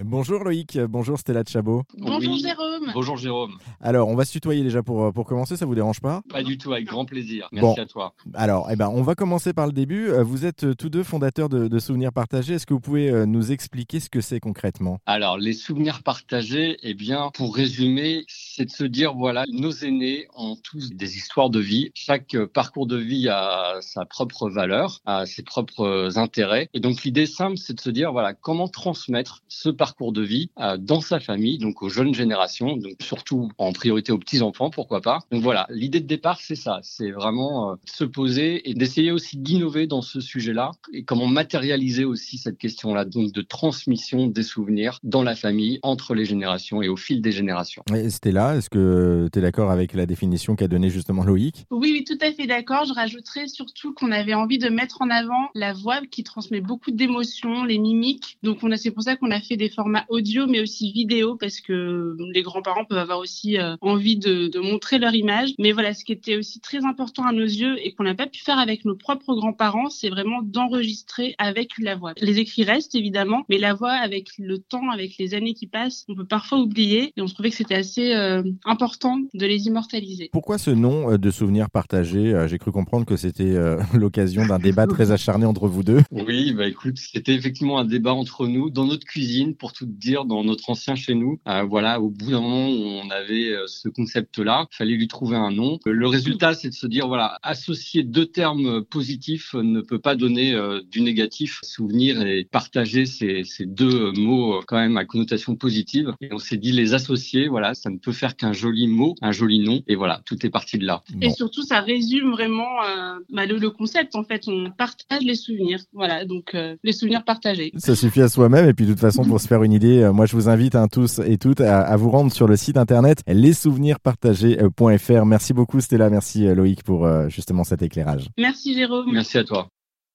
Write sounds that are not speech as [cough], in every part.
Bonjour Loïc, bonjour Stella Chabot. Bonjour Oui. Jérôme. Bonjour Jérôme. Alors, on va se tutoyer déjà pour, euh, pour commencer, ça vous dérange pas? Pas du tout, avec grand plaisir. Merci Bon. à toi. Alors, eh ben, on va commencer par le début. Euh, Vous êtes euh, tous deux fondateurs de, de Souvenirs Partagés. Est-ce que vous pouvez nous expliquer ce que c'est concrètement? Alors, les souvenirs partagés, eh bien, pour résumer, c'est de se dire, voilà, nos aînés ont tous des histoires de vie. Chaque parcours de vie a sa propre valeur, a ses propres intérêts. Et donc, l'idée simple, c'est de se dire, voilà, comment transmettre ce parcours de vie euh, dans sa famille, donc aux jeunes générations, donc surtout en priorité aux petits-enfants, pourquoi pas. Donc voilà, l'idée de départ, c'est ça. C'est vraiment euh, se poser et d'essayer aussi d'innover dans ce sujet-là et comment matérialiser aussi cette question-là, donc de transmission des souvenirs dans la famille, entre les générations et au fil des générations. Et Stella, est-ce que tu es d'accord avec la définition qu'a donnée justement Loïc? Oui, oui, tout à fait d'accord. Je rajouterais surtout qu'on avait envie de mettre en avant la voix qui transmet beaucoup d'émotions, les mimiques. Donc on a, c'est pour ça qu'on a fait des formats audio, mais aussi vidéo, parce que les grands-parents peuvent avoir aussi euh, envie de, de montrer leur image. Mais voilà, ce qui était aussi très important à nos yeux et qu'on n'a pas pu faire avec nos propres grands-parents, c'est vraiment d'enregistrer avec la voix. Les écrits restent évidemment, mais la voix, avec le temps, avec les années qui passent, on peut parfois oublier. Et on trouvait que c'était assez euh, important de les immortaliser. Pourquoi ce nom euh, de Souvenirs Partagés Euh, J'ai cru comprendre que c'était euh, [laughs] l'occasion d'un débat très acharné entre vous deux. Oui, bah écoute, c'était effectivement un débat entre nous dans notre cuisine, pour tout dire, dans notre ancien chez nous. Euh, voilà, au bout d'un moment où on avait euh, ce concept-là, il fallait lui trouver un nom. Euh, Le résultat, c'est de se dire, voilà, associer deux termes positifs ne peut pas donner euh, du négatif. Souvenir et partager, c'est c'est deux mots euh, quand même à connotation positive. Et on s'est dit les associer, voilà, ça ne peut faire qu'un joli mot, un joli nom. Et voilà, tout est parti de là. Et Bon. surtout, ça résume vraiment euh, bah, le, le concept. En fait, on partage les souvenirs. Voilà, donc euh, les souvenirs partagés. Ça suffit à soi-même. Et puis, de toute façon, pour se faire une idée, euh, moi, je vous invite hein, tous et toutes à, à vous rendre sur le site internet lessouvenirpartagés.fr. Merci beaucoup, Stella. Merci, euh, Loïc, pour euh, justement cet éclairage. Merci Jérôme. Merci à toi.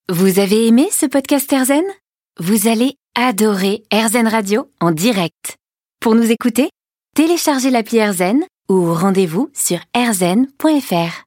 Vous avez aimé ce podcast Airzen Vous allez adorer Airzen Radio en direct. Pour nous écouter, téléchargez l'appli Airzen ou rendez-vous sur airzen.fr.